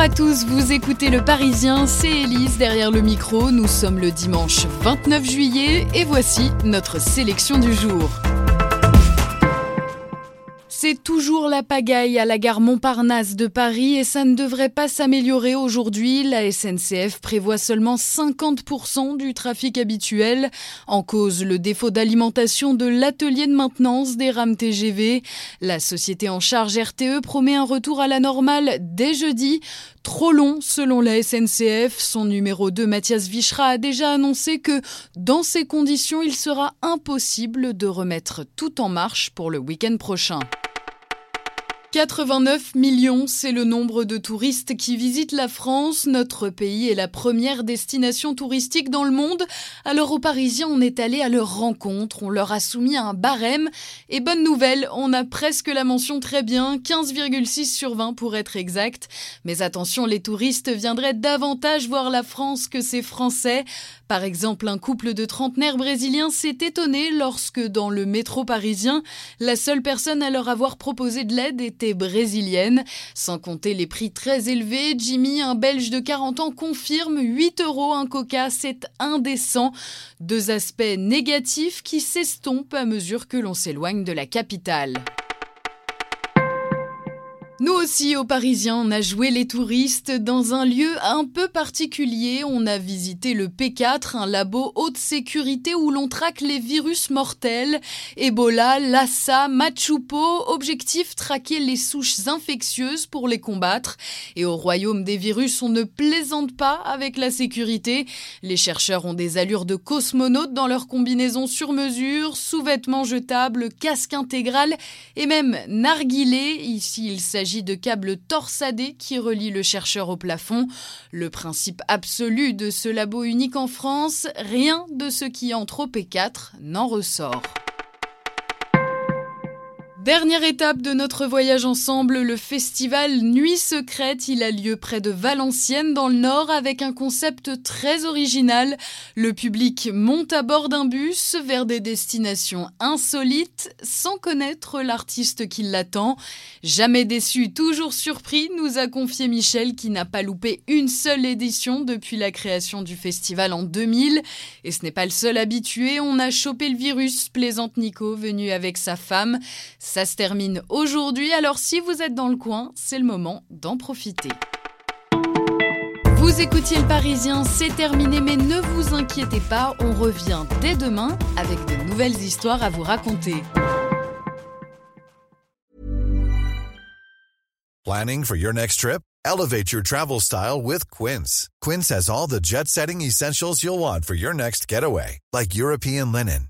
Bonjour à tous, vous écoutez Le Parisien, c'est Élise derrière le micro. Nous sommes le dimanche 29 juillet et voici notre sélection du jour. C'est toujours la pagaille à la gare Montparnasse de Paris et ça ne devrait pas s'améliorer aujourd'hui. La SNCF prévoit seulement 50% du trafic habituel. En cause, le défaut d'alimentation de l'atelier de maintenance des rames TGV. La société en charge RTE promet un retour à la normale dès jeudi. Trop long selon la SNCF. Son numéro 2, Mathias Vichra, a déjà annoncé que dans ces conditions, il sera impossible de remettre tout en marche pour le week-end prochain. 89 millions, c'est le nombre de touristes qui visitent la France. Notre pays est la première destination touristique dans le monde. Alors aux Parisiens, on est allé à leur rencontre, on leur a soumis un barème. Et bonne nouvelle, on a presque la mention très bien, 15,6 sur 20 pour être exact. Mais attention, les touristes viendraient davantage voir la France que ces Français. Par exemple, un couple de trentenaires brésiliens s'est étonné lorsque, dans le métro parisien, la seule personne à leur avoir proposé de l'aide était brésilienne. Sans compter les prix très élevés, Jimmy, un Belge de 40 ans, confirme 8 euros un coca, c'est indécent. Deux aspects négatifs qui s'estompent à mesure que l'on s'éloigne de la capitale. Aussi, aux Parisiens, on a joué les touristes dans un lieu un peu particulier. On a visité le P4, un labo haute sécurité où l'on traque les virus mortels. Ebola, Lassa, Machupo, objectif traquer les souches infectieuses pour les combattre. Et au royaume des virus, on ne plaisante pas avec la sécurité. Les chercheurs ont des allures de cosmonautes dans leur combinaison sur mesure, sous-vêtements jetables, casque intégral et même narguilé. Ici, il s'agit de câbles torsadés qui relient le chercheur au plafond. Le principe absolu de ce labo unique en France, rien de ce qui entre au P4 n'en ressort. Dernière étape de notre voyage ensemble, le festival Nuit secrète. Il a lieu près de Valenciennes dans le nord avec un concept très original. Le public monte à bord d'un bus vers des destinations insolites sans connaître l'artiste qui l'attend. Jamais déçu, toujours surpris, nous a confié Michel qui n'a pas loupé une seule édition depuis la création du festival en 2000. Et ce n'est pas le seul habitué, on a chopé le virus, plaisante Nico, venu avec sa femme. Ça se termine aujourd'hui, alors si vous êtes dans le coin, c'est le moment d'en profiter. Vous écoutiez le Parisien, c'est terminé, mais ne vous inquiétez pas, on revient dès demain avec de nouvelles histoires à vous raconter. Planning for your next trip? Elevate your travel style with Quince. Quince has all the jet setting essentials you'll want for your next getaway, like European linen